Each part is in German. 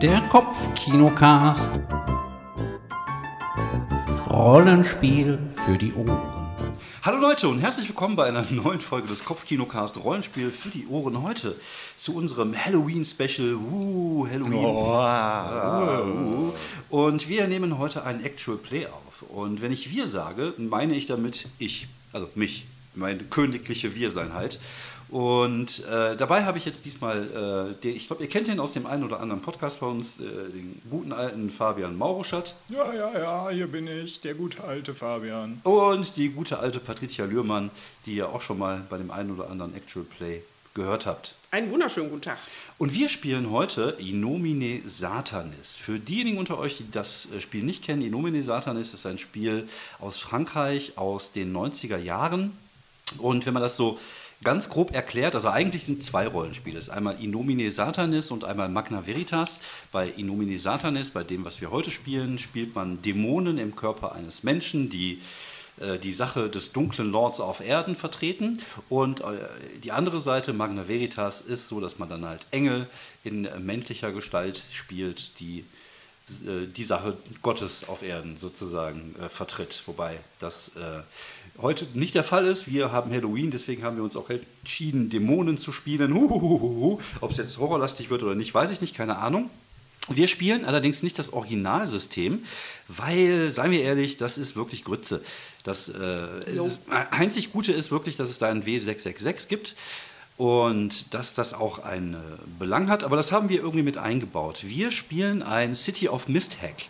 Der Kopfkinocast. Rollenspiel für die Ohren. Hallo Leute und herzlich willkommen bei einer neuen Folge des Kopfkinocast Rollenspiel für die Ohren. Heute zu unserem Halloween-Special. Uh, Halloween. Ah, uh. Und wir nehmen heute einen Actual Play auf. Und wenn ich wir sage, meine ich damit ich, also mich, meine königliche Wir-Sein Und äh, dabei habe ich jetzt diesmal, äh, den, ich glaube, ihr kennt ihn aus dem einen oder anderen Podcast bei uns, äh, den guten alten Fabian Mauruschat. Ja, ja, ja, hier bin ich, der gute alte Fabian. Und die gute alte Patricia Lührmann, die ihr auch schon mal bei dem einen oder anderen Actual Play gehört habt. Einen wunderschönen guten Tag. Und wir spielen heute Inomine Satanis. Für diejenigen unter euch, die das äh, Spiel nicht kennen, Inomine Satanis ist ein Spiel aus Frankreich aus den 90er Jahren. Und wenn man das so ganz grob erklärt, also eigentlich sind zwei Rollenspiele. Es ist einmal Inomine Satanis und einmal Magna Veritas. Bei Inomine Satanis, bei dem, was wir heute spielen, spielt man Dämonen im Körper eines Menschen, die äh, die Sache des dunklen Lords auf Erden vertreten. Und äh, die andere Seite, Magna Veritas, ist so, dass man dann halt Engel in menschlicher Gestalt spielt, die äh, die Sache Gottes auf Erden sozusagen vertritt. Wobei das heute nicht der Fall ist. Wir haben Halloween, deswegen haben wir uns auch entschieden, Dämonen zu spielen. Ob es jetzt horrorlastig wird oder nicht, weiß ich nicht, keine Ahnung. Wir spielen allerdings nicht das Originalsystem, weil, seien wir ehrlich, das ist wirklich Grütze. Das, äh, das einzig Gute ist wirklich, dass es da ein W666 gibt und dass das auch einen Belang hat, aber das haben wir irgendwie mit eingebaut. Wir spielen ein City of Mist Hack.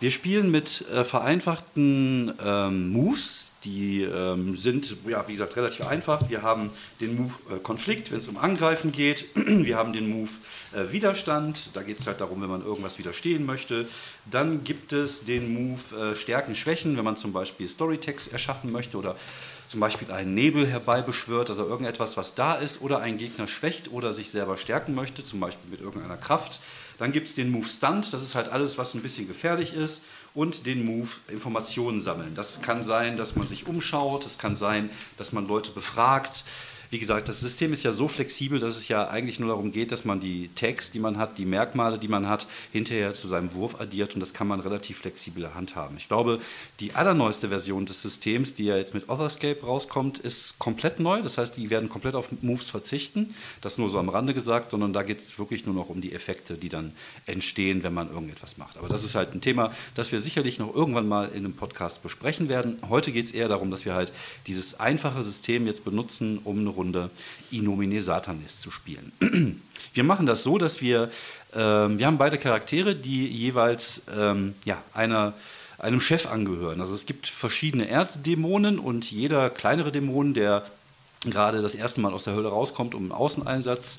Wir spielen mit äh, vereinfachten ähm, Moves, die ähm, sind, ja, wie gesagt, relativ einfach. Wir haben den Move äh, Konflikt, wenn es um Angreifen geht. Wir haben den Move äh, Widerstand, da geht es halt darum, wenn man irgendwas widerstehen möchte. Dann gibt es den Move äh, Stärken, Schwächen, wenn man zum Beispiel Storytext erschaffen möchte oder zum Beispiel einen Nebel herbeibeschwört, also irgendetwas, was da ist, oder einen Gegner schwächt oder sich selber stärken möchte, zum Beispiel mit irgendeiner Kraft. Dann gibt es den Move Stunt, das ist halt alles, was ein bisschen gefährlich ist. Und den Move Informationen sammeln. Das kann sein, dass man sich umschaut, es kann sein, dass man Leute befragt. Wie gesagt, das System ist ja so flexibel, dass es ja eigentlich nur darum geht, dass man die Tags, die man hat, die Merkmale, die man hat, hinterher zu seinem Wurf addiert und das kann man relativ flexibel handhaben. Ich glaube, die allerneueste Version des Systems, die ja jetzt mit Otherscape rauskommt, ist komplett neu. Das heißt, die werden komplett auf Moves verzichten. Das nur so am Rande gesagt, sondern da geht es wirklich nur noch um die Effekte, die dann entstehen, wenn man irgendetwas macht. Aber das ist halt ein Thema, das wir sicherlich noch irgendwann mal in einem Podcast besprechen werden. Heute geht es eher darum, dass wir halt dieses einfache System jetzt benutzen, um eine Runde Inomine Satanis zu spielen. Wir machen das so, dass wir, äh, wir haben beide Charaktere, die jeweils ähm, ja, einer, einem Chef angehören. Also es gibt verschiedene Erddämonen und jeder kleinere Dämon, der gerade das erste Mal aus der Hölle rauskommt, um einen Außeneinsatz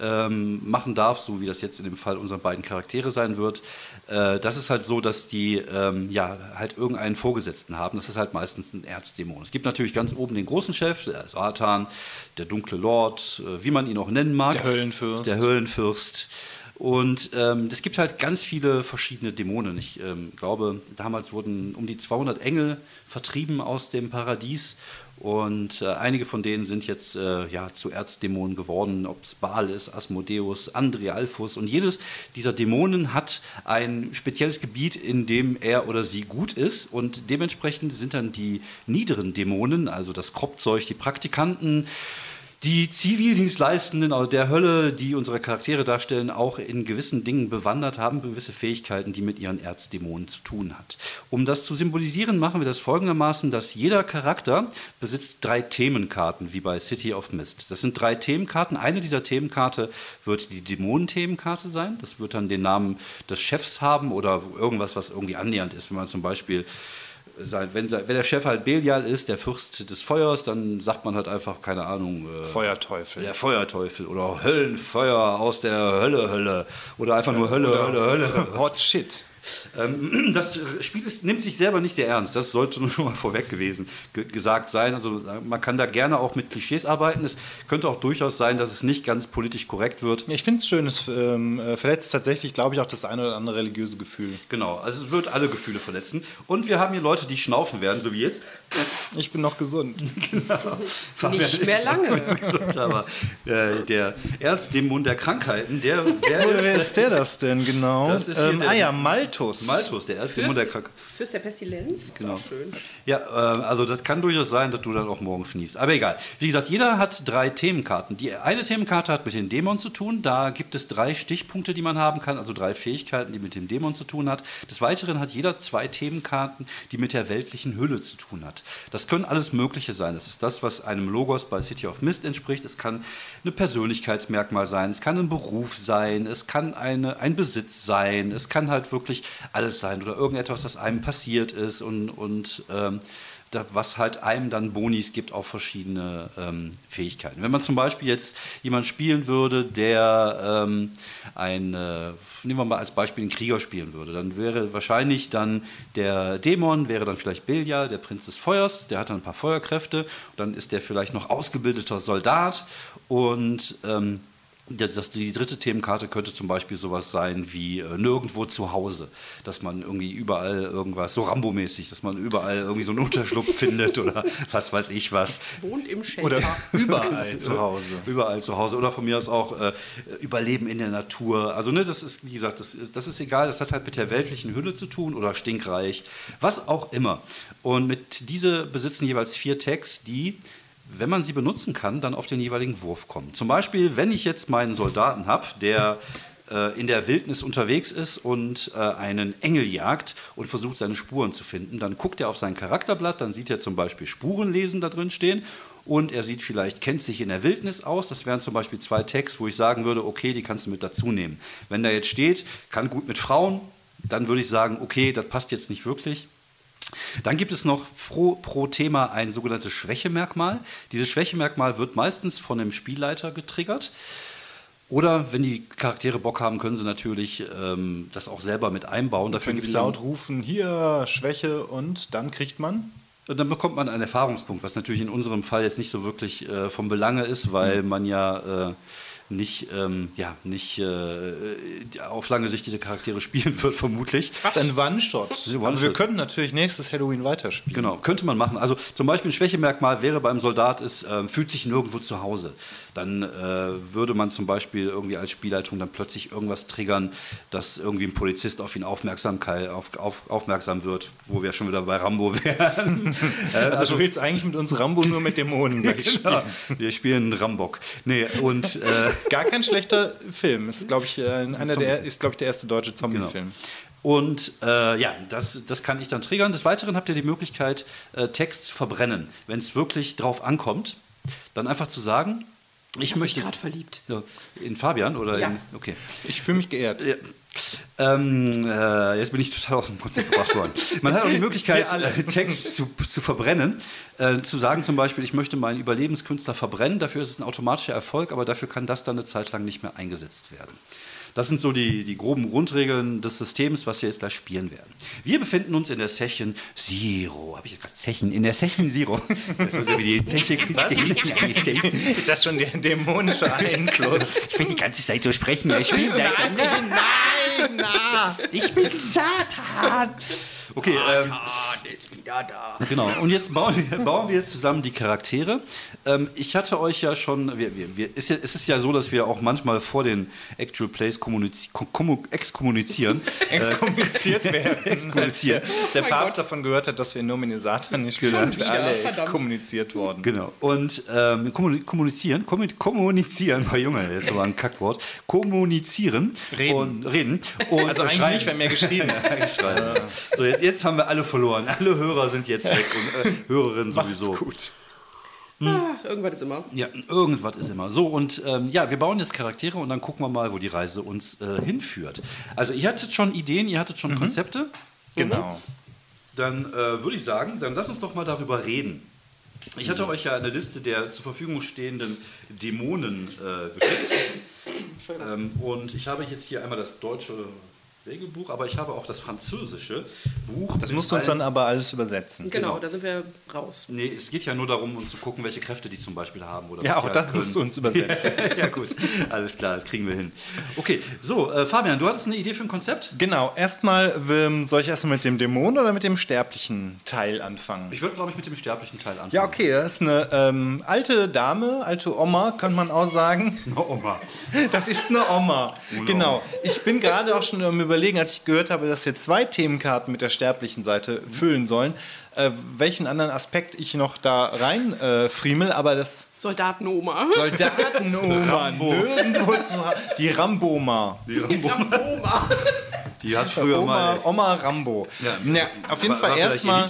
ähm, machen darf, so wie das jetzt in dem Fall unserer beiden Charaktere sein wird. Äh, das ist halt so, dass die ähm, ja halt irgendeinen Vorgesetzten haben. Das ist halt meistens ein Erzdämon. Es gibt natürlich ganz oben den großen Chef, der Satan, der dunkle Lord, äh, wie man ihn auch nennen mag. Der Höllenfürst. Der Höllenfürst. Und ähm, es gibt halt ganz viele verschiedene Dämonen. Ich ähm, glaube, damals wurden um die 200 Engel vertrieben aus dem Paradies und äh, einige von denen sind jetzt äh, ja, zu Erzdämonen geworden, ob es Baal ist, Asmodeus, Andrialphus. Und jedes dieser Dämonen hat ein spezielles Gebiet, in dem er oder sie gut ist. Und dementsprechend sind dann die niederen Dämonen, also das Kropfzeug, die Praktikanten, die Zivildienstleistenden also der Hölle, die unsere Charaktere darstellen, auch in gewissen Dingen bewandert haben, gewisse Fähigkeiten, die mit ihren Erzdämonen zu tun hat. Um das zu symbolisieren, machen wir das folgendermaßen, dass jeder Charakter besitzt drei Themenkarten, wie bei City of Mist. Das sind drei Themenkarten. Eine dieser Themenkarte wird die Dämonenthemenkarte sein. Das wird dann den Namen des Chefs haben oder irgendwas, was irgendwie annähernd ist. Wenn man zum Beispiel sein. Wenn, wenn, der Chef halt Belial ist, der Fürst des Feuers, dann sagt man halt einfach, keine Ahnung. Äh, Feuerteufel. Der Feuerteufel oder Höllenfeuer aus der Hölle, Hölle. Oder einfach nur Hölle, oder, Hölle, Hölle. Hot Shit. Ähm, das Spiel ist, nimmt sich selber nicht sehr ernst. Das sollte nur mal vorweg gewesen ge gesagt sein. Also man kann da gerne auch mit Klischees arbeiten. Es könnte auch durchaus sein, dass es nicht ganz politisch korrekt wird. Ich finde es schön. Es ähm, äh, verletzt tatsächlich, glaube ich, auch das eine oder andere religiöse Gefühl. Genau, also es wird alle Gefühle verletzen. Und wir haben hier Leute, die schnaufen werden, so wie jetzt. Ich bin noch gesund. genau. Nicht mehr lange. Aber äh, der Erzdämon der Krankheiten, der Wer, wer ist der das denn genau? Das ist ähm, ah ja, Malthus. Malthus, der Erzdämon der Krankheiten. Fürst der Pestilenz. Ist Genau. auch schön. Ja, äh, also das kann durchaus sein, dass du dann auch morgen schniefst. Aber egal. Wie gesagt, jeder hat drei Themenkarten. Die eine Themenkarte hat mit den Dämonen zu tun. Da gibt es drei Stichpunkte, die man haben kann, also drei Fähigkeiten, die mit dem Dämon zu tun hat. Des Weiteren hat jeder zwei Themenkarten, die mit der weltlichen Hülle zu tun hat. Das können alles Mögliche sein. Das ist das, was einem Logos bei City of Mist entspricht. Es kann eine Persönlichkeitsmerkmal sein, es kann ein Beruf sein, es kann eine, ein Besitz sein, es kann halt wirklich alles sein oder irgendetwas, das einem passiert ist und, und ähm, da, was halt einem dann Bonis gibt auf verschiedene ähm, Fähigkeiten. Wenn man zum Beispiel jetzt jemand spielen würde, der ähm, ein, äh, nehmen wir mal als Beispiel einen Krieger spielen würde, dann wäre wahrscheinlich dann der Dämon, wäre dann vielleicht Belia, der Prinz des Feuers, der hat dann ein paar Feuerkräfte, dann ist der vielleicht noch ausgebildeter Soldat und ähm, das, das, die dritte Themenkarte könnte zum Beispiel sowas sein wie äh, nirgendwo zu Hause, dass man irgendwie überall irgendwas, so Rambo-mäßig, dass man überall irgendwie so einen Unterschlupf findet oder was weiß ich was. Wohnt im Shelter. Oder überall zu Hause. Überall zu Hause oder von mir aus auch äh, Überleben in der Natur. Also ne, das ist, wie gesagt, das ist, das ist egal, das hat halt mit der weltlichen Hülle zu tun oder stinkreich, was auch immer. Und mit diese besitzen jeweils vier Tags, die wenn man sie benutzen kann, dann auf den jeweiligen Wurf kommen. Zum Beispiel, wenn ich jetzt meinen Soldaten habe, der äh, in der Wildnis unterwegs ist und äh, einen Engel jagt und versucht, seine Spuren zu finden, dann guckt er auf sein Charakterblatt, dann sieht er zum Beispiel Spurenlesen da drin stehen und er sieht vielleicht, kennt sich in der Wildnis aus. Das wären zum Beispiel zwei Tags, wo ich sagen würde, okay, die kannst du mit dazu nehmen. Wenn da jetzt steht, kann gut mit Frauen, dann würde ich sagen, okay, das passt jetzt nicht wirklich. Dann gibt es noch pro, pro Thema ein sogenanntes Schwächemerkmal. Dieses Schwächemerkmal wird meistens von dem Spielleiter getriggert. Oder wenn die Charaktere Bock haben, können sie natürlich ähm, das auch selber mit einbauen. Dafür Können Sie laut rufen, hier Schwäche und dann kriegt man? Und dann bekommt man einen Erfahrungspunkt, was natürlich in unserem Fall jetzt nicht so wirklich äh, vom Belange ist, weil man ja äh, nicht, ähm, ja, nicht äh, auf lange Sicht diese Charaktere spielen wird, vermutlich. Das ist ein One-Shot. Aber wir können natürlich nächstes Halloween weiterspielen. Genau, könnte man machen. Also zum Beispiel ein Schwächemerkmal wäre beim Soldat ist, äh, fühlt sich nirgendwo zu Hause. Dann äh, würde man zum Beispiel irgendwie als Spielleitung dann plötzlich irgendwas triggern, dass irgendwie ein Polizist auf ihn Aufmerksamkeit, auf, auf, aufmerksam wird, wo wir schon wieder bei Rambo wären. Äh, Also, du willst eigentlich mit uns Rambo nur mit Dämonen gleich spielen. Wir spielen Rambock. Nee, und äh, Gar kein schlechter Film. Ist, glaube ich, äh, einer der, ist, glaube ich, der erste deutsche Zombie-Film. Und äh, ja, das, das kann ich dann triggern. Des Weiteren habt ihr die Möglichkeit, äh, Text zu verbrennen. Wenn es wirklich drauf ankommt, dann einfach zu sagen, ich, Ich möchte. gerade verliebt. Ja, in Fabian oder Ja. in. Okay. Ich fühle mich geehrt. Ja. Ähm, äh, jetzt bin ich total aus dem Konzept gebracht worden. Man hat auch die Möglichkeit, äh, Text zu, zu verbrennen. Äh, zu sagen zum Beispiel, ich möchte meinen Überlebenskünstler verbrennen. Dafür ist es ein automatischer Erfolg, aber dafür kann das dann eine Zeit lang nicht mehr eingesetzt werden. Das sind so die, die groben Grundregeln des Systems, was wir jetzt gleich spielen werden. Wir befinden uns in der Session Zero. Habe ich jetzt gerade Session? In der Session Zero. Das ist so wie die Zeche. Ist das schon der dämonische Einfluss? Ich will die ganze Zeit so sprechen. Ich spiele Nein, na! Ich bin Satan. Okay, ähm, ist wieder da. genau. Und jetzt bauen wir, bauen wir jetzt zusammen die Charaktere. Ähm, ich hatte euch ja schon, wir, wir, wir, ist ja, es ist ja so, dass wir auch manchmal vor den Actual Plays kommunizi kommu- exkommunizieren. Exkommuniziert werden. Exkommunizieren. Der mein Papst Gott. davon gehört hat, dass wir in Nomine Satan nicht Genau. sind wir Schon wieder, alle verdammt. exkommuniziert worden. Genau. Und ähm, kommu- kommunizieren, kommu- kommunizieren, bei Junge, das ist aber ein Kackwort. Kommunizieren Reden. und reden. Und Also eigentlich nicht, wenn mehr geschrieben wird. So, jetzt, jetzt haben wir alle verloren. Alle Hörer sind jetzt weg und äh, Hörerinnen sowieso. Macht's gut. Ach, irgendwas ist immer. Ja, irgendwas ist immer. So, und ähm, ja, wir bauen jetzt Charaktere und dann gucken wir mal, wo die Reise uns äh, hinführt. Also, ihr hattet schon Ideen, ihr hattet schon Konzepte. Genau. Dann äh, würde ich sagen, dann lass uns doch mal darüber reden. Ich hatte euch ja eine Liste der zur Verfügung stehenden Dämonen äh, geschickt. Ähm, und ich habe jetzt hier einmal das deutsche Regelbuch, aber ich habe auch das französische Buch. Das musst du uns dann aber alles übersetzen. Genau, da sind wir raus. Nee, es geht ja nur darum, um zu gucken, welche Kräfte die zum Beispiel haben. Oder Ja, auch das halt musst du können. uns übersetzen. ja, gut. Alles klar, das kriegen wir hin. Okay, so, äh, Fabian, du hattest eine Idee für ein Konzept? Genau, erstmal ähm, soll ich erstmal mit dem Dämon oder mit dem sterblichen Teil anfangen? Ich würde, glaube ich, mit dem sterblichen Teil anfangen. Ja, okay, das ist eine ähm, alte Dame, alte Oma, könnte man auch sagen. Oh, Oma. Das ist eine Oma. Genau. Ich bin gerade auch schon am Überlegen, als ich gehört habe, dass wir zwei Themenkarten mit der sterblichen Seite füllen sollen, äh, welchen anderen Aspekt ich noch da rein äh, friemel, aber das Soldatenoma. Soldatenoma nirgendwo zu haben. Die Ramboma. Oma. Die hat früher Oma, mal. Oma Rambo. Ja. Ja, auf jeden War- Fall erstmal.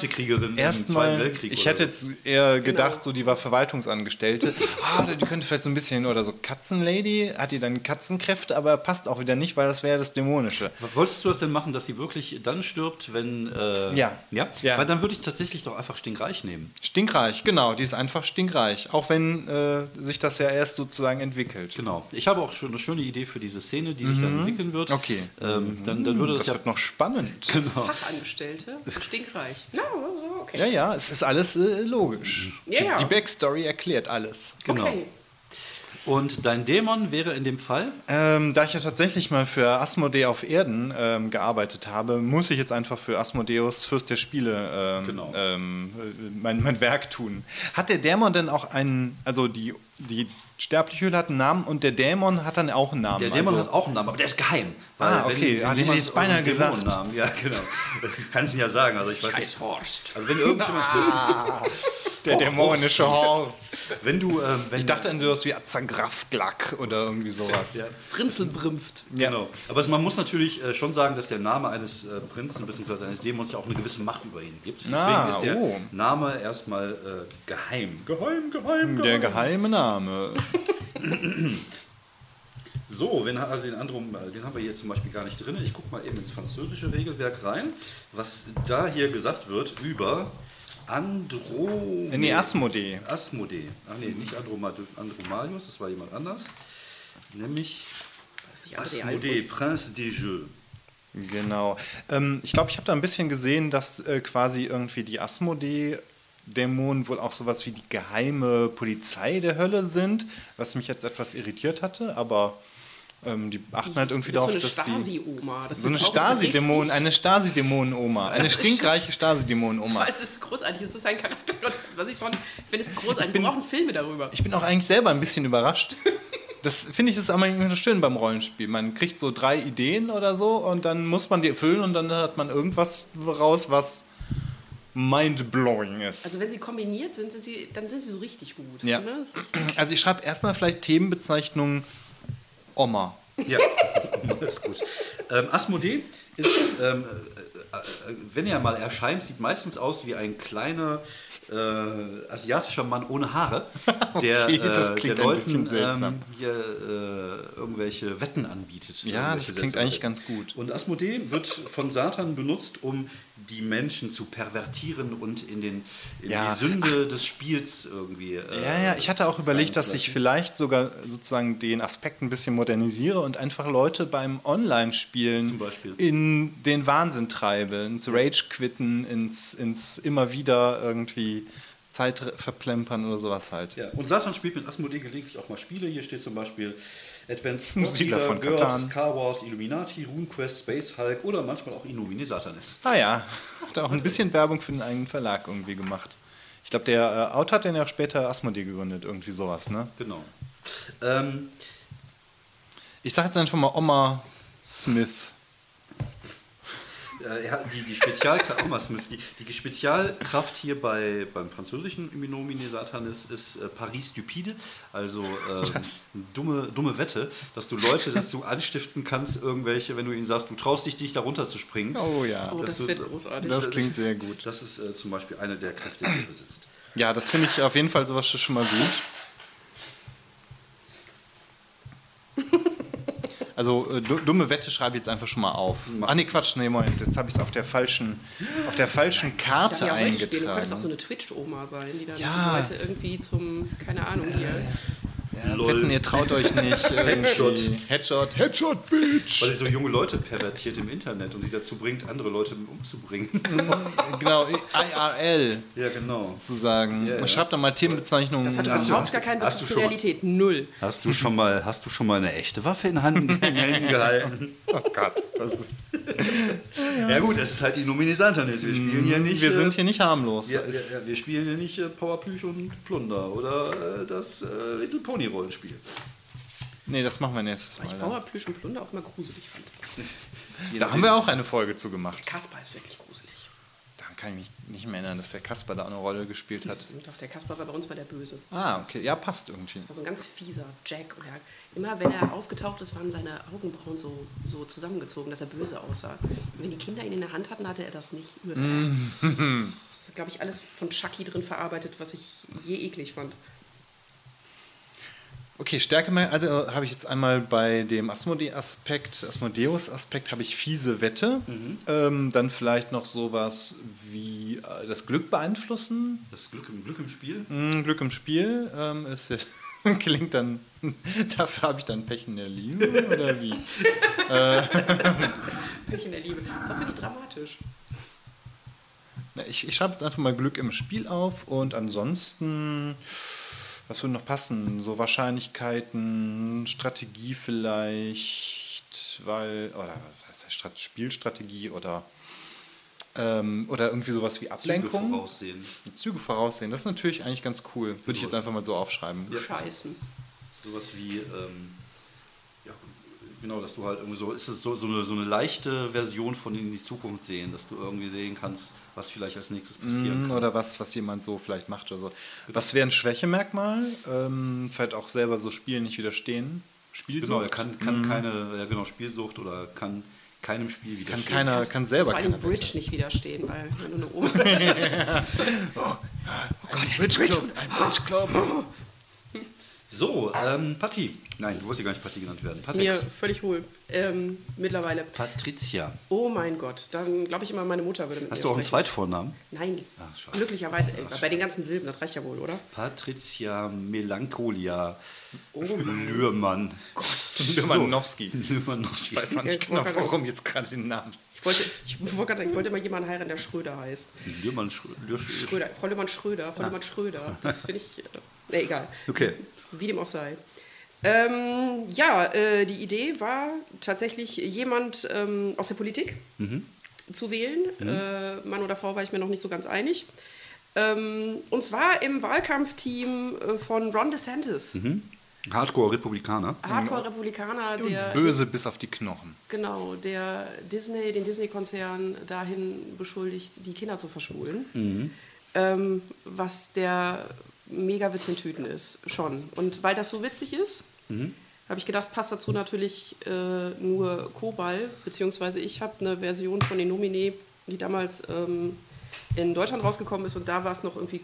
Erstmal, ich hätte jetzt eher gedacht, so die war Verwaltungsangestellte. Ah, die könnte vielleicht so ein bisschen oder so Katzenlady, hat die dann Katzenkräfte, aber passt auch wieder nicht, weil das wäre das Dämonische. Wolltest du das denn machen, dass sie wirklich dann stirbt, wenn. Äh, Ja. ja. Ja. Weil dann würde ich tatsächlich doch einfach stinkreich nehmen. Stinkreich, genau, die ist einfach stinkreich. Auch wenn äh, sich das ja erst sozusagen entwickelt. Genau. Ich habe auch schon eine schöne Idee für diese Szene, die sich dann entwickeln wird. Mhm. Okay. Mhm. Ähm, dann, dann würde das, Das ja. wird noch spannend. Genau. Fachangestellte. Stinkreich. Also, okay. Ja, ja, es ist alles äh, logisch. Ja, ja. Die, die Backstory erklärt alles. Genau. Okay. Und dein Dämon wäre in dem Fall. Ähm, da ich ja tatsächlich mal für Asmodee auf Erden ähm, gearbeitet habe, muss ich jetzt einfach für Asmodeus Fürst der Spiele ähm, Genau. ähm, äh, mein, mein Werk tun. Hat der Dämon denn auch einen, also die, die sterbliche Hülle hat einen Namen und der Dämon hat dann auch einen Namen? Der Dämon also, hat auch einen Namen, aber der ist geheim. Ah, okay. Hatte ich jemand jetzt beinahe einen gesagt. Dämonennamen- Ja, genau. Kann ich ja sagen. Also ich weiß nicht. Scheiß Horst. Also wenn irgendjemand, der dämonische Horst. wenn du, ähm, wenn Ich dachte an sowas wie Azagrafglack oder irgendwie sowas. Ja. Frinzelbrümpft. Ja. Genau. Aber man muss natürlich äh, schon sagen, dass der Name eines äh, Prinzen bzw. eines Dämons ja auch eine gewisse Macht über ihn gibt. Deswegen Ah, ist der oh. Name erstmal äh, geheim. Geheim, geheim, Der geheime Name. So, wenn, also den anderen, äh, den haben wir hier zum Beispiel gar nicht drin. Ich gucke mal eben ins französische Regelwerk rein, was da hier gesagt wird über Andro... Nee, Asmodee. Asmodee. Ach nee, nicht Androma- Andromalius, das war jemand anders. Nämlich Asmodee, Prince des Jeux. Genau. Ähm, ich glaube, ich habe da ein bisschen gesehen, dass äh, quasi irgendwie die Asmodee-Dämonen wohl auch sowas wie die geheime Polizei der Hölle sind, was mich jetzt etwas irritiert hatte, aber ähm, die achten halt irgendwie so darauf, eine dass die. Stasi-Oma. Das So eine Stasi-Dämon, eine Stasi-Dämonen-Oma, eine stinkreiche Stasi-Dämonen-Oma. Es ist großartig. Es ist ein Charakter, was ich schon. Ich finde es großartig. bin- Wir brauchen Filme darüber. Ich bin auch eigentlich selber ein bisschen überrascht. Das finde ich ist aber immer so schön beim Rollenspiel. Man kriegt so drei Ideen oder so und dann muss man die erfüllen und dann hat man irgendwas raus, was mind-blowing ist. Also wenn sie kombiniert sind, sind sie, dann sind sie so richtig gut. Ja. Ne? Also ich schreibe erstmal vielleicht Themenbezeichnung Oma. Ja, das ist gut. Ähm, Asmodee ist, ähm, äh, äh, wenn er mal erscheint, sieht meistens aus wie ein kleiner äh, asiatischer Mann ohne Haare, der, Okay, das äh, klingt der Leuten ähm, hier äh, irgendwelche Wetten anbietet. Ja, das klingt eigentlich ganz gut. Und Asmodee wird von Satan benutzt, um die Menschen zu pervertieren und in, den, in Ja. die Sünde des Spiels irgendwie. Äh, Ja, ja, ich hatte auch überlegt, dass ich vielleicht sogar sozusagen den Aspekt ein bisschen modernisiere und einfach Leute beim Online-Spielen in den Wahnsinn treibe, ins Rage quitten, ins, ins immer wieder irgendwie Zeit verplempern oder sowas halt. Ja, und Satan spielt mit Asmodee gelegentlich auch mal Spiele. Hier steht zum Beispiel Advanced Siedler von Girls. Car Wars, Illuminati, RuneQuest, Space Hulk oder manchmal auch Innomine Satanis. Ah ja, hat auch ein bisschen Werbung für den eigenen Verlag irgendwie gemacht. Ich glaube, der äh, Autor hat dann ja auch später Asmodee gegründet, irgendwie sowas, ne? Genau. Ähm, Ich sage jetzt einfach mal Oma Smith. Äh, ja, die, die, Spezialkraft, oh, Smith, die, die Spezialkraft hier bei, beim französischen Innomine Satanis ist äh, Paris Stupide, also ähm, eine dumme, dumme Wette, dass du Leute dazu anstiften kannst, irgendwelche, wenn du ihnen sagst, du traust dich, dich da runter zu springen. Oh ja. oh, das du- wird großartig. Das klingt sehr gut. Das ist äh, zum Beispiel eine der Kräfte, die er besitzt. Ja, das finde ich auf jeden Fall sowas schon mal gut. Also äh, du- dumme Wette schreibe ich jetzt einfach schon mal auf. Mach Ah nee, Quatsch, nee, Moment, jetzt habe ich es auf der falschen, auf der falschen Karte ja spielen. Du eingetragen. könntest auch so eine Twitch-Oma sein, die dann Ja. Leute irgendwie zum, keine Ahnung, hier. Lol. Wetten, ihr traut euch nicht. Headshot. Headshot. Headshot, Bitch! Weil sie so junge Leute pervertiert im Internet und sie dazu bringt, andere Leute umzubringen. Genau, IRL ja, genau. sozusagen. Ja, ja. Schreibt doch mal Themenbezeichnungen. Das hat Hast du- überhaupt gar keinen Bezug zur schon mal- Realität. Null. Hast du schon mal, hast du schon mal eine echte Waffe in Händen gehalten? Oh Gott, das ist, Ja gut, es ist halt die Nominesanternis. Wir spielen hier nicht. wir äh, sind hier nicht harmlos. Ja, Das ja, ja, wir spielen hier nicht äh, Powerplüch und Plunder oder äh, das äh, Little Pony Rollenspiel. Nee, das machen wir nächstes Weil ich Mal. dann. Bauerplüsch und Plunder auch immer gruselig fand. Da haben wir auch eine Folge zu gemacht. Kasper ist wirklich gruselig. Daran kann ich mich nicht mehr erinnern, dass der Kasper da auch eine Rolle gespielt hat. Doch, der Kasper war bei uns mal der Böse. Ah, okay. Ja, passt irgendwie. Das war so ein ganz fieser Jack. Und er, immer wenn er aufgetaucht ist, waren seine Augenbrauen so, so zusammengezogen, dass er böse aussah. Und wenn die Kinder ihn in der Hand hatten, hatte er das nicht. Das ist, glaube ich, alles von Chucky drin verarbeitet, was ich je eklig fand. Okay, Stärke also äh, habe ich jetzt einmal bei dem Asmodee-Aspekt, Asmodeus-Aspekt habe ich fiese Wette. Ähm, dann vielleicht noch sowas wie äh, das Glück beeinflussen. Das Glück im, Glück im Spiel. Hm, Glück im Spiel ähm, ist jetzt, klingt dann, dafür habe ich dann Pech in der Liebe oder wie? Pech in der Liebe. Das ist auch wirklich dramatisch. Na, Ich, ich schreibe jetzt einfach mal Glück im Spiel auf und ansonsten, was würde noch passen? So Wahrscheinlichkeiten, Strategie vielleicht, weil, oder was heißt das, Strat- Spielstrategie oder, ähm, oder irgendwie sowas wie Züge Ablenkung. voraussehen. Züge voraussehen, das ist natürlich eigentlich ganz cool. Würde ich jetzt einfach mal so aufschreiben. Scheißen. Sowas wie, ähm, ja, genau, dass du halt irgendwie so, ist es so, so, eine, so eine leichte Version von in die Zukunft sehen, dass du irgendwie sehen kannst, was vielleicht als nächstes passieren Mm, kann. Oder was, was jemand so vielleicht macht oder so. Was wäre ein Schwächemerkmal? Ähm, vielleicht auch selber so Spielen nicht widerstehen. Spielsucht? Genau, er kann, kann keine, ja genau, Spielsucht oder kann keinem Spiel kann widerstehen. keiner, kann selber Vor allem keiner Bridge Wette. nicht widerstehen, weil wenn du eine Oma Ein Bridge Club, ein Bridge Club. So, ähm, Patti. Nein, du wolltest ja gar nicht Patti genannt werden. ist mir Patex. völlig wohl. Ähm, mittlerweile. Patricia. Oh mein Gott, dann glaube ich immer, meine Mutter würde mit Hast mir du auch einen sprechen. Zweitvornamen? Nein, Ach, schade. glücklicherweise. Ey, bei den ganzen Silben, das reicht ja wohl, oder? Patricia Melancholia Oh Lührmann. Lümanowski. Lührmannowski. Ich weiß noch nicht Ich genau, warum jetzt gerade den Namen. Ich wollte, ich wollte gerade sagen, ich wollte immer jemanden heiraten, der Schröder heißt. Lührmann, Sch- Lühr- Schröder, Frau Lehmann Schröder, Frau Lehmann Schröder. Das finde ich, äh, nee, egal. Okay. Wie dem auch sei. Ähm, ja, äh, die Idee war tatsächlich jemand ähm, aus der Politik zu wählen. Äh, Mann oder Frau war ich mir noch nicht so ganz einig. Ähm, und zwar im Wahlkampfteam äh, von Ron DeSantis. Hardcore-Republikaner. Hardcore-Republikaner, der Böse bis auf die Knochen. Genau, der Disney, den Disney-Konzern dahin beschuldigt, die Kinder zu verschwulen. Ähm, was der mega Witz in Tüten ist, schon. Und weil das so witzig ist, habe ich gedacht, passt dazu natürlich äh, nur Kobal, beziehungsweise ich habe eine Version von den Nomine, die damals ähm, in Deutschland rausgekommen ist und da war es noch irgendwie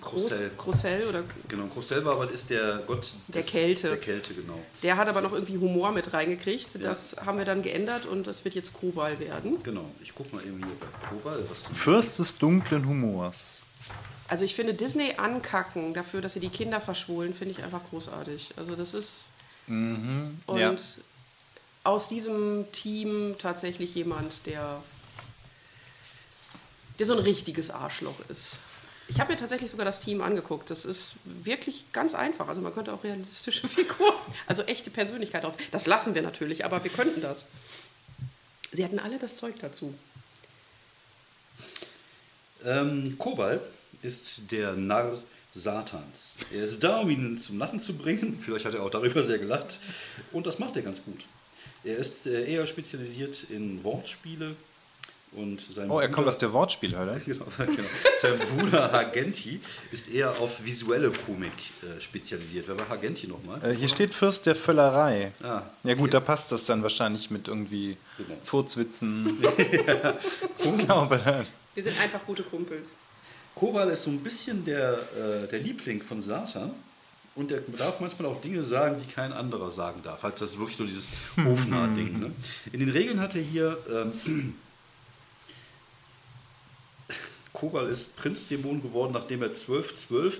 Groß, Grossel. Grossel oder Genau, Grossel war aber ist der Gott Der des- Kälte. Der Kälte, genau. der hat aber noch irgendwie Humor mit reingekriegt. Das haben wir dann geändert und das wird jetzt Kobal werden. Genau. Ich guck mal eben hier bei Kobal, was Fürst des dunklen Humors. Also ich finde Disney ankacken dafür, dass sie die Kinder verschwulen, finde ich einfach großartig. Also das ist und ja. aus diesem Team tatsächlich jemand, der, der so ein richtiges Arschloch ist. Ich habe mir tatsächlich sogar das Team angeguckt. Das ist wirklich ganz einfach. Also man könnte auch realistische Figuren, also echte Persönlichkeit aus. Das lassen wir natürlich, aber wir könnten das. Sie hatten alle das Zeug dazu. Ähm, Kobal ist der Narr Satans. Er ist da, um ihn zum Lachen zu bringen. Vielleicht hat er auch darüber sehr gelacht. Und das macht er ganz gut. Er ist äh, eher spezialisiert in Wortspiele. Und sein Oh, er kommt Bruder- aus der Wortspielhölle. Genau, genau. Sein Bruder Hagenti ist eher auf visuelle Komik äh, spezialisiert. Wer war Hagenti nochmal? Äh, hier steht Fürst der Völlerei. Ah, Ja gut, da passt das dann wahrscheinlich mit irgendwie Genau. Furzwitzen. ich glaube, Wir sind einfach gute Kumpels. Kobal ist so ein bisschen der, äh, der Liebling von Satan. Und der darf manchmal auch Dinge sagen, die kein anderer sagen darf. Halt, das ist wirklich so dieses Hofnarr-Ding. Ne? In den Regeln hat er hier. Ähm, Kobal ist Prinzdämon geworden, nachdem er 1212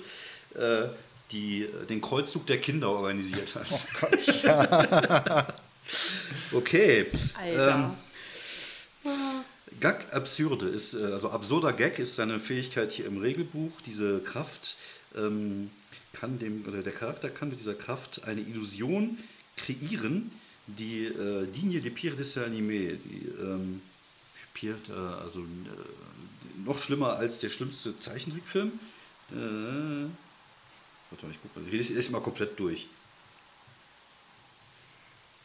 äh, die äh, den Kreuzzug der Kinder organisiert hat. Oh Gott, ja. okay. Alter. Ähm, Gag absurde ist, äh, also absurder Gag ist seine Fähigkeit hier im Regelbuch. Diese Kraft ähm, kann dem, oder der Charakter kann mit dieser Kraft eine Illusion kreieren, die äh, Digne de Pire des Animé, die ähm, Pire, äh, also äh, noch schlimmer als der schlimmste Zeichentrickfilm. Äh, warte mal, ich guck mal, ich lese es mal komplett durch.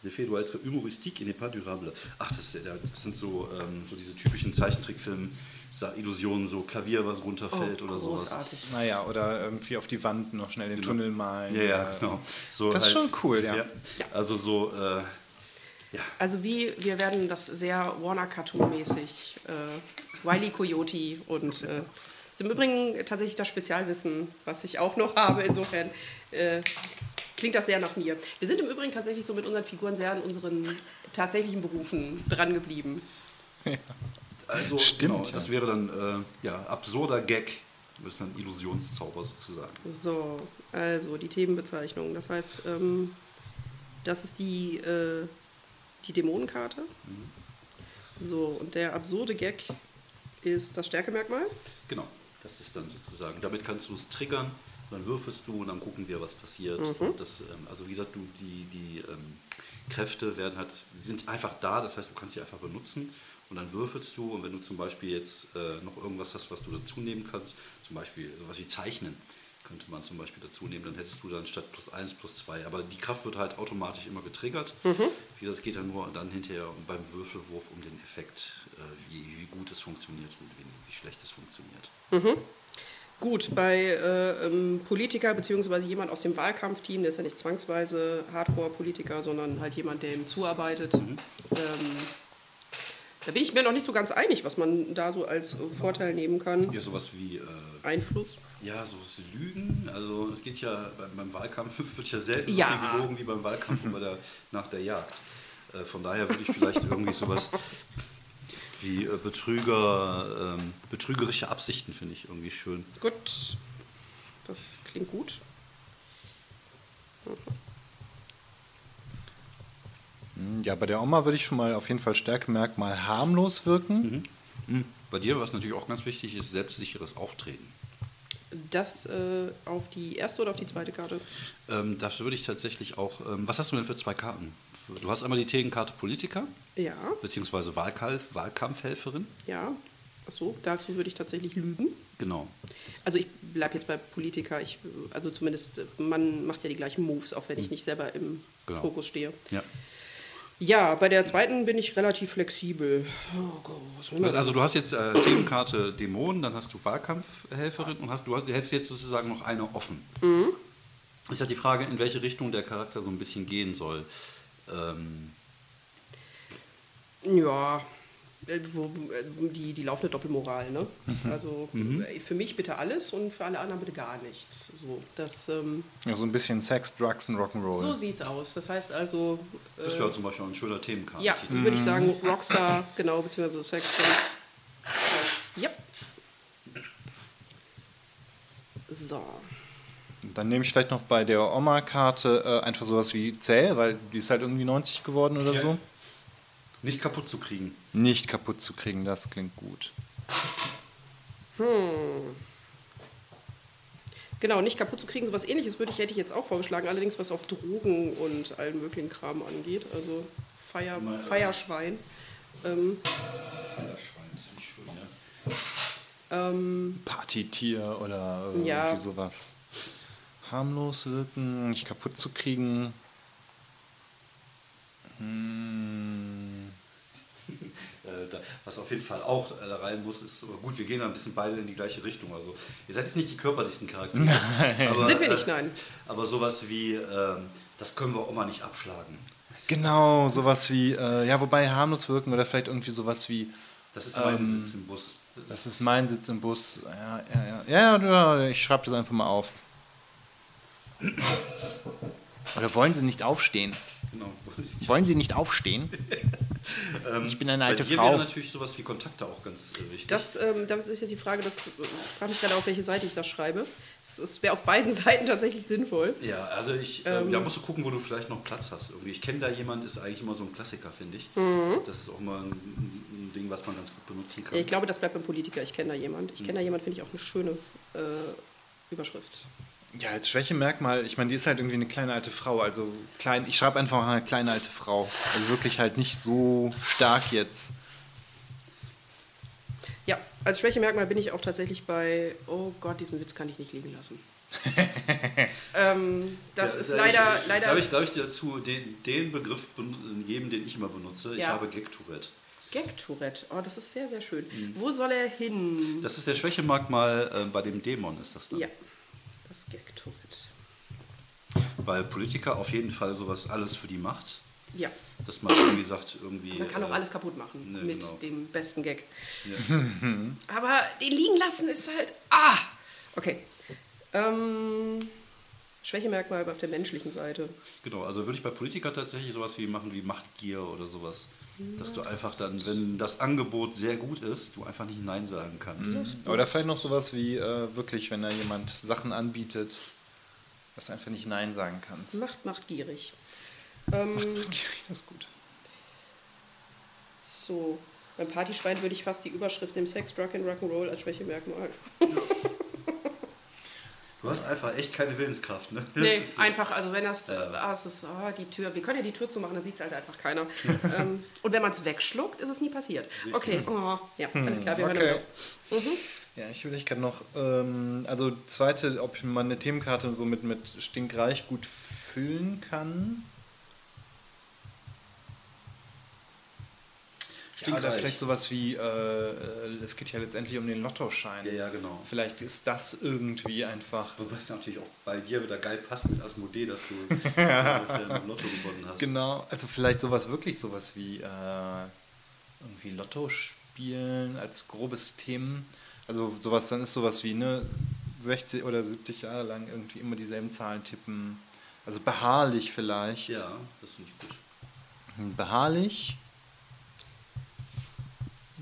L'effet doit être humoristique et n'est pas durable. Ach, das, ist ja- das sind so, ähm, so diese typischen Zeichentrickfilm-Illusionen, so Klavier, was runterfällt Oh, oder sowas. großartig. Naja, oder irgendwie auf die Wand noch schnell den Tunnel malen. Ja, ja, genau. So Das ist schon cool, ja. Also so, äh, ja, Also wie, wir werden das sehr Warner-Cartoon-mäßig, äh, Wiley Coyote und äh, ist im Übrigen tatsächlich das Spezialwissen, was ich auch noch habe. Insofern äh, klingt das sehr nach mir. Wir sind im Übrigen tatsächlich so mit unseren Figuren sehr an unseren tatsächlichen Berufen drangeblieben. also Stimmt, genau, ja. das wäre dann äh, ja, absurder Gag, das ist dann Illusionszauber sozusagen. So, also die Themenbezeichnung. Das heißt, ähm, das ist die, äh, die Dämonenkarte. So, und der absurde Gag ist das Stärkemerkmal. Genau, das ist dann sozusagen, damit kannst du es triggern, dann würfelst du und dann gucken wir, was passiert. Mhm. Und das, ähm, also wie gesagt, du, die, die ähm, Kräfte werden halt, sind einfach da, das heißt, du kannst sie einfach benutzen und dann würfelst du und wenn du zum Beispiel jetzt äh, noch irgendwas hast, was du dazu nehmen kannst, zum Beispiel sowas wie Zeichnen, könnte man zum Beispiel dazu nehmen, dann hättest du dann statt plus 1 plus 2. Aber die Kraft wird halt automatisch immer getriggert. Wie gesagt, es geht dann nur dann hinterher beim Würfelwurf um den Effekt, äh, wie, wie gut es funktioniert und wie, wie schlecht es funktioniert. Gut, bei äh, ähm, Politiker bzw. jemand aus dem Wahlkampfteam, der ist ja nicht zwangsweise Hardcore-Politiker, sondern halt jemand, der ihm zuarbeitet. Ähm, da bin ich mir noch nicht so ganz einig, was man da so als äh, Vorteil nehmen kann. Ja, sowas wie, äh, Einfluss. ja, sowas wie Lügen. Also es geht ja beim, Wahlkampf wird ja selten Ja. so viel gelogen wie beim Wahlkampf bei der, nach der Jagd. Äh, von daher würde ich vielleicht irgendwie sowas wie äh, Betrüger, ähm, betrügerische Absichten finde ich irgendwie schön. Gut, das klingt gut. Hm, Ja, bei der Oma würde ich schon mal auf jeden Fall Stärkemerkmal harmlos wirken. Mhm. Bei dir, was natürlich auch ganz wichtig ist, selbstsicheres Auftreten. Das äh, auf die erste oder auf die zweite Karte? Ähm, das würde ich tatsächlich auch. Ähm, was hast du denn für zwei Karten? Du hast einmal die Themenkarte Politiker, Ja, beziehungsweise Wahlkampf, Wahlkampfhelferin. ja. Achso, dazu würde ich tatsächlich lügen. Genau. Also ich bleibe jetzt bei Politiker. Ich, also zumindest, man macht ja die gleichen Moves, auch wenn ich nicht selber im Genau. Fokus stehe. Ja. Ja, bei der zweiten bin ich relativ flexibel. Oh Gott, man Also du hast jetzt äh, Themenkarte Dämonen, dann hast du Wahlkampfhelferin und hast, du hast, du hättest jetzt sozusagen noch eine offen. Ist halt die Frage, in welche Richtung der Charakter so ein bisschen gehen soll. Ähm, Ja, äh, äh, die, die laufende Doppelmoral, ne? Also äh, für mich bitte alles und für alle anderen bitte gar nichts. So, das, ähm, Ja, so ein bisschen Sex, Drugs und Rock'n'Roll. so sieht's aus. Das heißt also, das äh, wäre zum Beispiel ein schöner Themenkarten. ja, würde ich sagen, Rockstar, genau, beziehungsweise Sex. Ja. So. Dann nehme ich vielleicht noch bei der Oma-Karte äh, einfach sowas wie Zähl, weil die ist halt irgendwie 90 geworden oder Ja. so. Nicht kaputt zu kriegen. Nicht kaputt zu kriegen, das klingt gut. Genau, nicht kaputt zu kriegen, sowas ähnliches würde ich, hätte ich jetzt auch vorgeschlagen, allerdings was auf Drogen und allen möglichen Kram angeht. Also Feier, Mal, äh, Feierschwein. Ähm, Feierschwein, das finde ich schön, ja. ähm, Partytier oder irgendwie Ja. sowas. Harmlos wirken, nicht kaputt zu kriegen. Hm. Äh, was auf jeden Fall auch äh, da rein muss, ist, aber gut, wir gehen da ein bisschen beide in die gleiche Richtung. Also, ihr seid jetzt nicht die körperlichsten Charaktere. Aber, Sind wir nicht, nein. Aber sowas wie, ähm, das können wir auch mal nicht abschlagen. Genau, sowas wie, äh, ja, wobei harmlos wirken oder vielleicht irgendwie sowas wie, Das ist mein Ähm, Sitz im Bus. Das das ist mein Sitz im Bus. Ja, ja, ja. ja, ja ich schreibe das einfach mal auf. Oder wollen Sie nicht aufstehen? Genau. Wollen Sie nicht aufstehen? ich bin eine alte Bei dir Frau. wäre natürlich sowas wie Kontakte auch ganz äh, wichtig. Das, ähm, das ist jetzt die Frage, das äh, frage mich gerade, auf welche Seite ich das schreibe. Es, es wäre auf beiden Seiten tatsächlich sinnvoll. ja, also ich, ähm, da musst du gucken, wo du vielleicht noch Platz hast. Irgendwie. Ich kenne da jemand, ist eigentlich immer so ein Klassiker, finde ich. Das ist auch mal ein, ein Ding, was man ganz gut benutzen kann. Ich glaube, das bleibt beim Politiker. Ich kenne da jemand. Ich kenne da jemand, finde ich auch eine schöne äh, Überschrift. Ja, als Schwächemerkmal, ich meine, die ist halt irgendwie eine kleine alte Frau. Also klein, ich schreibe einfach eine kleine alte Frau. Also wirklich halt nicht so stark jetzt. Ja, als Schwächemerkmal bin ich auch tatsächlich bei, oh Gott, diesen Witz kann ich nicht liegen lassen. ähm, das Ja, ist da leider, ich, leider Darf ich, darf ich dir dazu den, den Begriff ben- geben, den ich immer benutze? Ich Ja. habe Gag-Tourette. Gag-Tourette. Oh, das ist sehr, sehr schön. Mhm. Wo soll er hin? Das ist der Schwächemerkmal äh, bei dem Dämon, ist das dann. Ja, das Gag-Tourette. Weil Politiker auf jeden Fall sowas alles für die macht. Ja, Dass man irgendwie sagt, irgendwie. man kann auch äh, alles kaputt machen ne, mit genau. dem besten Gag. Ja. Aber den liegen lassen ist halt. Ah! Okay. Ähm, Schwächemerkmal auf der menschlichen Seite. Genau, also würde ich bei Politikern tatsächlich sowas wie machen wie Machtgier oder sowas. Dass du einfach dann, wenn das Angebot sehr gut ist, du einfach nicht Nein sagen kannst. Oder vielleicht noch sowas wie äh, wirklich, wenn da jemand Sachen anbietet, dass du einfach nicht Nein sagen kannst. Macht, macht gierig. Ähm, Das ist gut. so. Beim Partyschwein würde ich fast die Überschrift nehmen: Sex, Drug and Rock'n'Roll als Schwächemerkmal. Du hast einfach echt keine Willenskraft, ne? Nee, ist- einfach, also wenn das, Ja. ah, es ist, ah, die Tür, wir können ja die Tür zumachen, dann sieht es halt einfach keiner. ähm, und wenn man es wegschluckt, ist es nie passiert. Okay, oh, ja, alles klar, wir hören okay. damit auf. Ja, ich will ich gerade noch, ähm, also zweite, ob man eine Themenkarte so mit, mit Stinkreich gut füllen kann. Ja, oder Stinkreich. vielleicht sowas wie, äh, äh, es geht ja letztendlich um den Lottoschein. Ja, ja, genau. Vielleicht ist das irgendwie einfach. Wobei es natürlich auch bei dir wieder geil passt mit Asmodee, dass du dass du ja im Lotto gewonnen hast. Genau, also vielleicht sowas wirklich sowas wie äh, irgendwie Lotto spielen als grobes Themen. Also sowas, dann ist sowas wie ne 60 oder 70 Jahre lang irgendwie immer dieselben Zahlen tippen. Also beharrlich vielleicht. Ja, das finde ich gut. Beharrlich.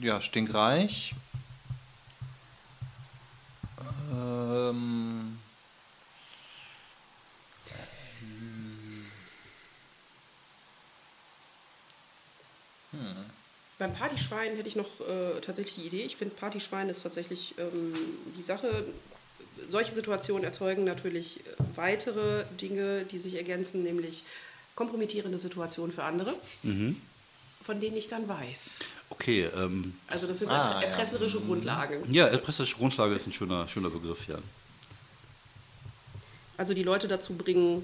Ja, stinkreich. Ähm, Beim Partyschwein hätte ich noch äh, tatsächlich die Idee. Ich finde, Partyschwein ist tatsächlich ähm, die Sache. Solche Situationen erzeugen natürlich äh, weitere Dinge, die sich ergänzen, nämlich kompromittierende Situationen für andere, Mhm. Von denen ich dann weiß. Okay, ähm, Also das sind Ah, erpre- ja. erpresserische Grundlagen. ja, erpresserische Grundlage ist ein schöner, schöner Begriff, ja. Also die Leute dazu bringen,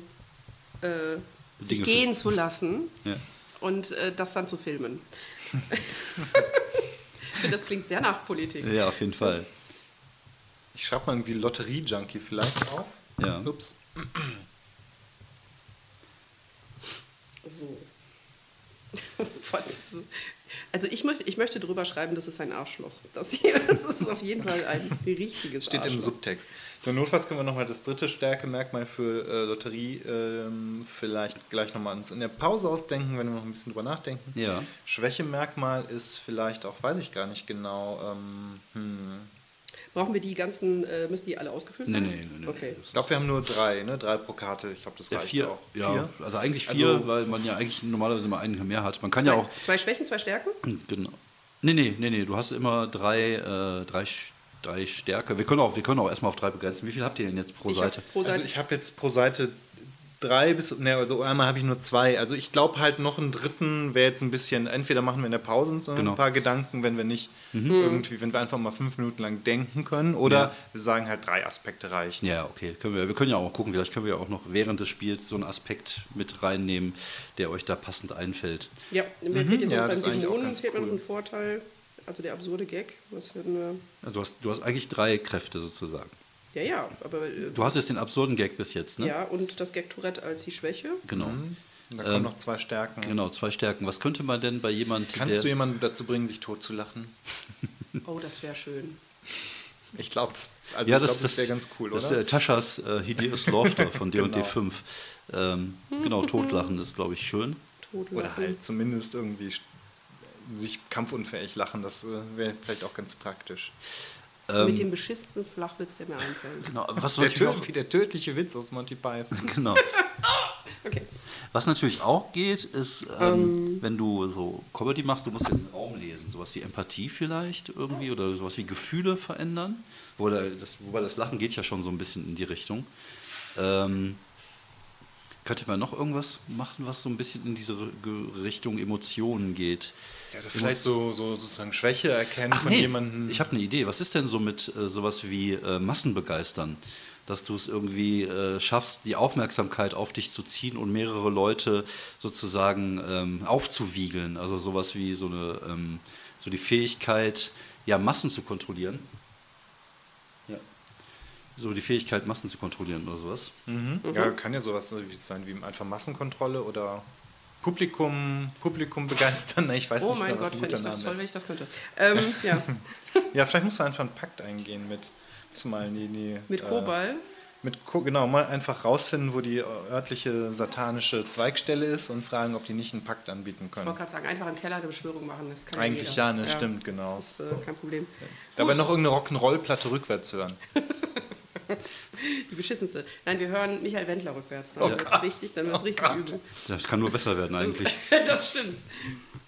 äh, sich Dinge gehen zu lassen ja. und äh, das dann zu filmen. ich finde, das klingt sehr nach Politik. Ja, auf jeden Fall. ich schreibe mal irgendwie Lotterie-Junkie vielleicht auf. Ja. Ups. So. Also ich möchte, ich möchte drüber schreiben, das ist ein Arschloch. Das hier das ist auf jeden Fall ein richtiges Steht im Arschloch. Subtext. So, notfalls können wir nochmal das dritte Stärkemerkmal für äh, Lotterie ähm, vielleicht gleich nochmal uns in der Pause ausdenken, wenn wir noch ein bisschen drüber nachdenken. Ja. Schwächemerkmal ist vielleicht auch, weiß ich gar nicht genau, ähm, hm. Brauchen wir die ganzen, äh, müssen die alle ausgefüllt sein? nee, nee, nee. Okay. ich glaube, wir haben nur drei, ne? Drei pro Karte. Ich glaube, das Ja, reicht vier, auch. ja, also eigentlich vier, Also- weil man ja eigentlich normalerweise immer einen mehr hat. Man kann Zwei, ja auch, zwei Schwächen, zwei Stärken? genau. Nee, nee, nee, nee, du hast immer drei, äh, drei, drei Stärke. Wir können auch, wir können auch erstmal auf drei begrenzen. Wie viel habt ihr denn jetzt pro Ich hab Seite? pro Seite. Also ich habe jetzt pro Seite drei bis, ne, also einmal habe ich nur zwei. Also ich glaube halt noch einen dritten wäre jetzt ein bisschen, entweder machen wir in der Pause uns so Genau. ein paar Gedanken, wenn wir nicht irgendwie, wenn wir einfach mal fünf Minuten lang denken können. Oder Ja. wir sagen halt drei Aspekte reichen. Ja, okay. Können wir, wir können ja auch gucken, vielleicht können wir ja auch noch während des Spiels so einen Aspekt mit reinnehmen, der euch da passend einfällt. Ja, mir fehlt jetzt Ja, beim Dämonen ganz fehlt mir noch cool. ein Vorteil, also der absurde Gag. Was für eine, Also du hast, du hast eigentlich drei Kräfte sozusagen. Ja, ja, aber äh, Du hast jetzt den absurden Gag bis jetzt, ne? ja, und das Gag Tourette als die Schwäche. Genau. Da kommen Ähm, noch zwei Stärken. Genau, zwei Stärken. Was könnte man denn bei jemand, Kannst der... du jemanden dazu bringen, sich totzulachen? Oh, das wäre schön. Ich glaube, das, also ja, das, glaub, das wäre ganz cool, das oder? ist äh, Taschas äh, Hideous Laughter von D&D Genau. 5. Ähm, genau, Totlachen ist, glaube ich, schön. Totlachen. Oder halt zumindest irgendwie sich kampfunfähig lachen, das äh, wäre vielleicht auch ganz praktisch. Mit dem beschissenen Flachwitz, der mir einfällt. Genau, was Der, natürlich tö- wie der tödliche Witz aus Monty Python. genau. Okay. Was natürlich auch geht, ist, ähm, wenn du so Comedy machst, du musst den Raum lesen. Sowas wie Empathie vielleicht irgendwie oder sowas wie Gefühle verändern. Wobei das, wobei das Lachen geht ja schon so ein bisschen in die Richtung. Ähm, könnte man noch irgendwas machen, was so ein bisschen in diese Richtung Emotionen geht? Ja, vielleicht so, so sozusagen Schwäche erkennen Ach von nee, jemandem. ich habe eine Idee. Was ist denn so mit äh, sowas wie äh, Massen begeistern? Dass du es irgendwie äh, schaffst, die Aufmerksamkeit auf dich zu ziehen und mehrere Leute sozusagen ähm, aufzuwiegeln. Also sowas wie so eine ähm, so die Fähigkeit, ja, Massen zu kontrollieren. Ja. So die Fähigkeit, Massen zu kontrollieren oder sowas. Mhm. Ja, kann ja sowas sein wie einfach Massenkontrolle oder Publikum, Publikum begeistern. Ich weiß Oh nicht mein mehr, was Gott, ein guter ich das Name toll, wenn ich ist. das könnte. Ähm, ja. Ja, vielleicht musst du einfach einen Pakt eingehen mit, musst du mal in die, die, Mit äh, Kobal. Mit Ko genau, mal einfach rausfinden, wo die örtliche satanische Zweigstelle ist und fragen, ob die nicht einen Pakt anbieten Ich können. wollte gerade sagen, einfach im Keller eine Beschwörung machen. Das kann Eigentlich jeder. ja, ne, stimmt, genau. Das ist äh, kein Problem. Dabei Gut, noch irgendeine Rock'n'Roll-Platte rückwärts hören. Die beschissenste. Nein, wir hören Michael Wendler rückwärts. Dann Oh wird es Gott. richtig, dann wird es Oh richtig Gott. übel. Das kann nur besser werden eigentlich. das stimmt.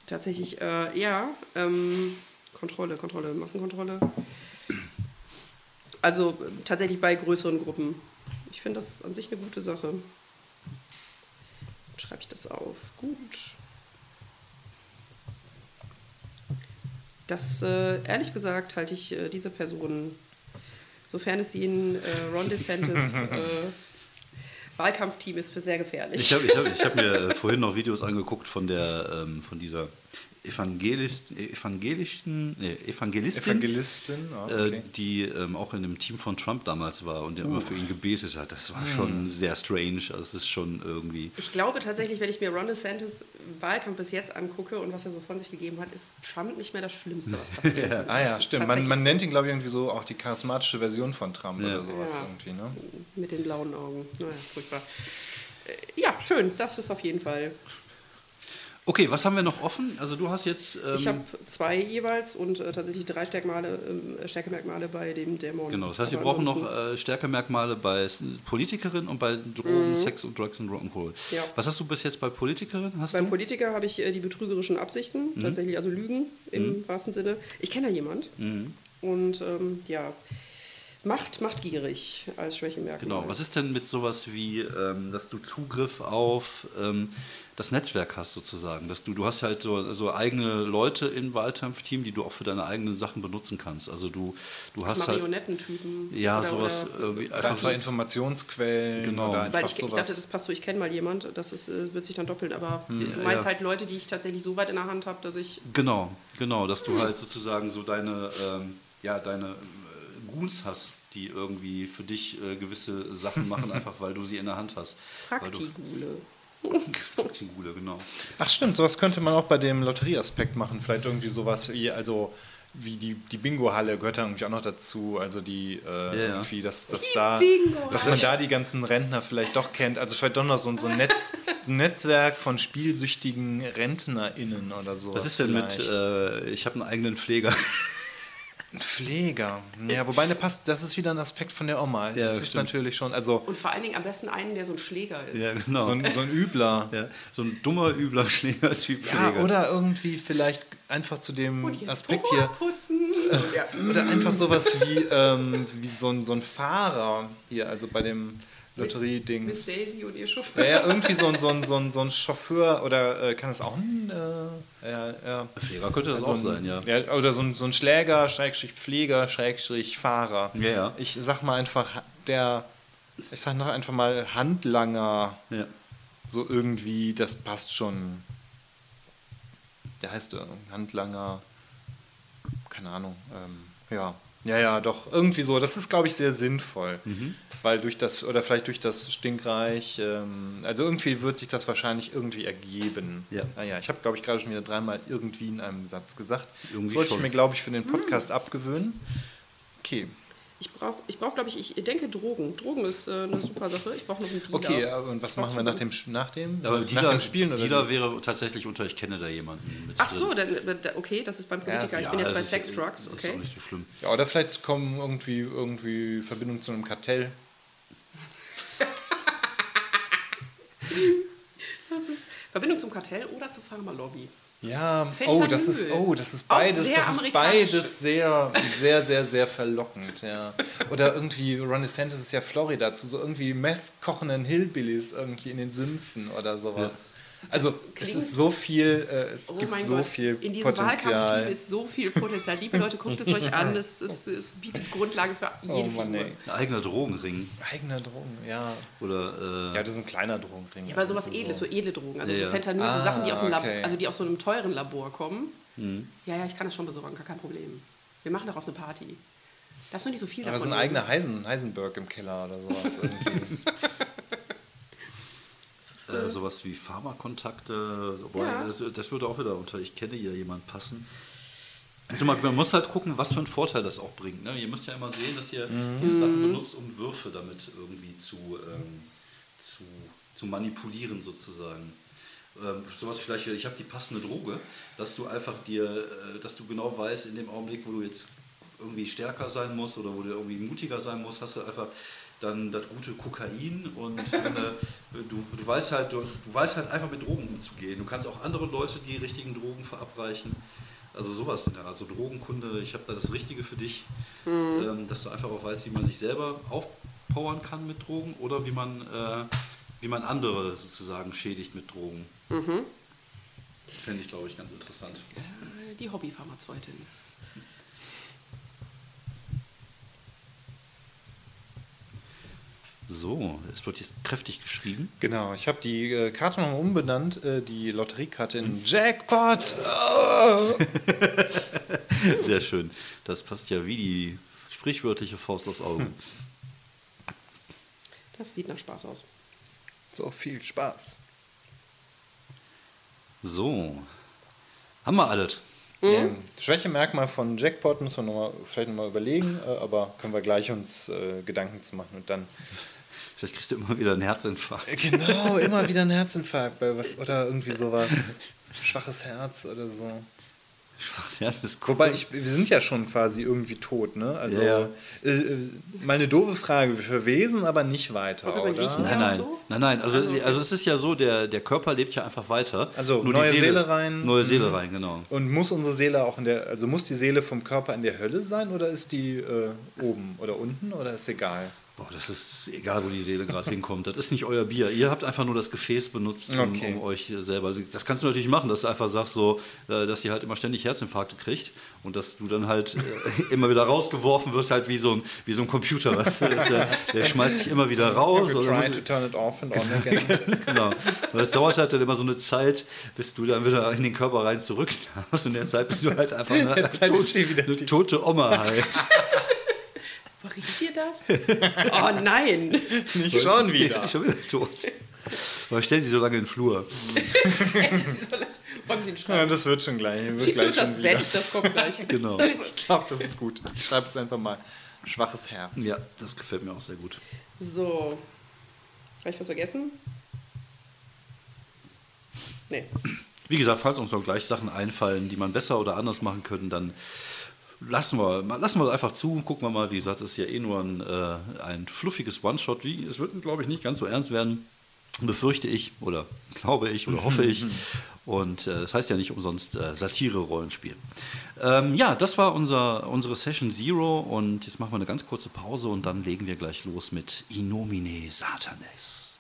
Tatsächlich, äh, ja. Ähm, Kontrolle, Kontrolle, Massenkontrolle. Also tatsächlich bei größeren Gruppen. Ich finde das an sich eine gute Sache. Schreibe ich das auf. Gut. Das, äh, ehrlich gesagt, halte ich äh, diese Person, sofern es in äh, Ron DeSantis äh, Wahlkampfteam ist, für sehr gefährlich. Ich habe hab, hab mir äh, vorhin noch Videos angeguckt von der ähm, von dieser Evangelist, evangelischen nee, Evangelistin, Evangelistin, ah, okay. äh, die ähm, auch in dem Team von Trump damals war und der immer für ihn gebetet hat. Das war schon sehr strange. Also es ist schon irgendwie. Ich glaube tatsächlich, wenn ich mir Ron DeSantis Wahlkampf bis jetzt angucke und was er so von sich gegeben hat, ist Trump nicht mehr das Schlimmste, was passiert. Ah ja, Das ist stimmt. Man, man nennt ihn, glaube ich, irgendwie so auch die charismatische Version von Trump Ja. oder sowas Ja. irgendwie, ne? Mit den blauen Augen. Naja, furchtbar. Äh, Ja, schön. Das ist auf jeden Fall. Okay, was haben wir noch offen? Also du hast jetzt. Ähm, Ich habe zwei jeweils und äh, tatsächlich drei Stärkmale, äh, Stärkemerkmale bei dem Dämon. Genau, das heißt, wir brauchen noch äh, Stärkemerkmale bei Politikerin und bei Drogen, Sex und Drugs und Rock'n'Roll. Mhm. Ja. Was hast du bis jetzt bei Politikerin? Hast Beim du? Politiker habe ich äh, die betrügerischen Absichten, Mhm. tatsächlich also Lügen im wahrsten Sinne. Ich kenne da jemand Mhm. und ähm, ja, Macht, machtgierig als Schwächemerkmal. Genau, was ist denn mit sowas wie, ähm, dass du Zugriff auf ähm, das Netzwerk hast sozusagen, dass du, du hast halt so, so eigene Leute im Wahlkampfteam, die du auch für deine eigenen Sachen benutzen kannst. Also du, du hast halt, Marionettentypen. ja, oder, sowas, Oder, Oder einfach so- Informationsquellen Genau. oder weil ich, ich dachte, das passt so, ich kenne mal jemand, das ist, äh, wird sich dann doppelt, aber du Ja, meinst ja. halt Leute, die ich tatsächlich so weit in der Hand habe, dass ich. Genau, genau, dass du halt sozusagen so deine, ähm, ja, deine äh, Goons hast, die irgendwie für dich äh, gewisse Sachen machen, einfach weil du sie in der Hand hast. Weil Praktigule, genau. Ach stimmt, sowas könnte man auch bei dem Lotterieaspekt machen. Vielleicht irgendwie sowas wie, also wie die, die Bingo-Halle gehört da irgendwie auch noch dazu. Also die äh, ja. irgendwie, dass, dass da, Bingo-Halle. dass man da die ganzen Rentner vielleicht doch kennt. Also vielleicht doch noch so, ein- so, ein, Netz, so ein Netzwerk von spielsüchtigen RentnerInnen oder so. Was ist denn mit, äh, ich habe einen eigenen Pfleger? Ein Pfleger. Ja, wobei der passt, das ist wieder ein Aspekt von der Oma. Ja, das ist stimmt. natürlich schon, also Und vor allen Dingen am besten einen, der so ein Schläger ist. ja, genau. so, ein, so ein Übler. ja, so ein dummer, übler Schlägertyp Ja, Pfleger. oder irgendwie vielleicht einfach zu dem Und jetzt Aspekt Puma hier. putzen. ja. Oder einfach sowas wie, ähm, wie so, ein, so ein Fahrer hier, also bei dem Miss Lotterie-Dings. Daisy und ihr Chauffeur. Ja, ja, irgendwie so ein, so ein, so ein, so ein Chauffeur oder äh, kann das auch ein. Äh, ja, ja. Pfleger könnte das Also auch ein, sein, ja. ja. Oder so ein, so ein Schläger, Schrägstrich Pfleger, Schrägstrich Fahrer. Ja, ja. Ich sag mal einfach, der, ich sag noch einfach mal Handlanger, ja. so irgendwie, das passt schon. Der heißt Handlanger, keine Ahnung, ähm, ja. Ja, ja, doch, irgendwie so. Das ist, glaube ich, sehr sinnvoll. Mhm. Weil durch das, oder vielleicht durch das Stinkreich, ähm, also irgendwie wird sich das wahrscheinlich irgendwie ergeben. Ja. Naja, ich habe, glaube ich, gerade schon wieder dreimal irgendwie in einem Satz gesagt. Irgendwie das wollte schon. ich mir, glaube ich, für den Podcast abgewöhnen. Okay. Ich brauche, ich brauch, glaube ich, ich denke Drogen. Drogen ist äh, eine super Sache. Ich brauche noch einen Dealer. Okay, aber und was machen wir nach dem, nach dem, Aber nach Dealer, dem Spielen? Oder Dealer wäre tatsächlich unter, ich kenne da jemanden. Mit Ach so, dann, äh, okay, das ist beim Politiker. ich bin jetzt das bei ist- Sex, Drugs, Ist okay. auch nicht so schlimm. Ja, oder vielleicht kommen irgendwie, irgendwie Verbindungen zu einem Kartell. Das ist Verbindung zum Kartell oder zur Pharmalobby. Ja, Fentanyl. oh, das ist, oh, das ist beides, sehr das ist beides sehr, sehr, sehr, sehr verlockend, ja. Oder irgendwie, Ron DeSantis ist ja Florida, zu so irgendwie Meth kochenden Hillbillies irgendwie in den Sümpfen oder sowas. Also, es ist so viel, äh, es Oh gibt mein so Gott, viel in diesem Potenzial. Wahlkampfteam ist so viel Potenzial. Liebe Leute, guckt es euch an. Es, es, es bietet Grundlage für Oh jede Mann, Figur. Ein eigener Drogenring. Eigener Drogen, ja. Oder, äh, Ja, das ist ein kleiner Drogenring. Ja, aber sowas Also Edles, so edle Drogen. Also Ja, so. Fentanyl, so Ah, Sachen, die aus, einem Lab okay. also die aus so einem teuren Labor kommen. Mhm. Ja, ja, ich kann das schon besorgen, gar kein Problem. Wir machen daraus eine Party. Darfst du nicht so viel Aber so davon ein nehmen? eigener Heisen, Heisenberg im Keller oder sowas irgendwie. Äh, sowas wie Pharmakontakte. Ja. das, das würde auch wieder unter, ich kenne hier jemanden passen. Also man, man muss halt gucken, was für einen Vorteil das auch bringt. Ne? Ihr müsst ja immer sehen, dass ihr Mhm. Sachen benutzt, um Würfe damit irgendwie zu, ähm, zu, zu manipulieren sozusagen. Ähm, sowas vielleicht, ich habe die passende Droge, dass du einfach dir, äh, dass du genau weißt, in dem Augenblick, wo du jetzt irgendwie stärker sein musst oder wo du irgendwie mutiger sein musst, hast du einfach dann das gute Kokain und äh, du, du weißt halt, du, du weißt halt einfach mit Drogen umzugehen. Du kannst auch andere Leute die richtigen Drogen verabreichen. Also sowas, in der Art. also Drogenkunde, ich habe da das Richtige für dich, ähm, dass du einfach auch weißt, wie man sich selber aufpowern kann mit Drogen oder wie man, äh, wie man andere sozusagen schädigt mit Drogen. Fände ich, glaube ich, ganz interessant. Die Hobbypharmazeutin. So, es wird jetzt kräftig geschrieben. Genau, ich habe die äh, Karte nochmal umbenannt, äh, die Lotteriekarte in Jackpot. Oh. Sehr schön. Das passt ja wie die sprichwörtliche Faust aufs Auge. Das sieht nach Spaß aus. So viel Spaß. So, haben wir alles. Ähm, Schwächemerkmal von Jackpot müssen wir noch mal, vielleicht nochmal überlegen, äh, aber können wir gleich uns äh, Gedanken zu machen und dann. Vielleicht kriegst du immer wieder einen Herzinfarkt. Genau, immer wieder ein Herzinfarkt bei was oder irgendwie sowas. Schwaches Herz oder so. Schwaches Herz ist cool. Wobei, ich, wir sind ja schon quasi irgendwie tot, ne? Also, Ja, ja. Äh, äh, mal eine doofe Frage für Wesen, aber nicht weiter, oder? riechen? Nein, nein, so? nein, nein. Also, also es ist ja so, der, der Körper lebt ja einfach weiter. Also, Nur neue die Seele rein. Neue Seele rein, genau. Und muss unsere Seele auch in der, also muss die Seele vom Körper in der Hölle sein oder ist die äh, oben oder unten oder ist egal? Boah, das ist egal, wo die Seele gerade hinkommt. Das ist nicht euer Bier. Ihr habt einfach nur das Gefäß benutzt, um, Okay. um euch selber. Das kannst du natürlich machen, dass du einfach sagst, so, äh, dass sie halt immer ständig Herzinfarkte kriegt und dass du dann halt äh, immer wieder rausgeworfen wirst, halt wie so ein, wie so ein Computer. Weißt du? Das, ja- der schmeißt dich immer wieder raus. We're oder trying to turn it off and on again. genau. Weil es dauert halt dann immer so eine Zeit, bis du dann wieder in den Körper rein zurück darfst. Und in der Zeit bist du halt einfach eine, der sie wieder eine tote Oma halt. Riecht ihr das? Oh nein! Nicht schon Die wieder. ist schon wieder tot. Aber stell sie so lange in den Flur. Wollen Sie einen Ja, schreiben? das wird schon gleich. Wird Schickst du gleich das schon wieder. Bett, das kommt gleich. Genau. Ich glaube, das ist gut. Ich schreibe jetzt einfach mal schwaches Herz. Ja, das gefällt mir auch sehr gut. So. Habe ich was vergessen? Nee. Wie gesagt, falls uns noch gleich Sachen einfallen, die man besser oder anders machen könnte, dann lassen wir, lassen wir einfach zu. Gucken wir mal, wie gesagt, es ist ja eh nur ein, äh, ein fluffiges One-Shot. Wie- Es wird, glaube ich, nicht ganz so ernst werden, befürchte ich oder glaube ich oder hoffe ich. Und äh, das heißt ja nicht umsonst äh, Satire-Rollenspiel. Ähm, ja, das war unser, unsere Session Zero und jetzt machen wir eine ganz kurze Pause und dann legen wir gleich los mit Inomine Satanes.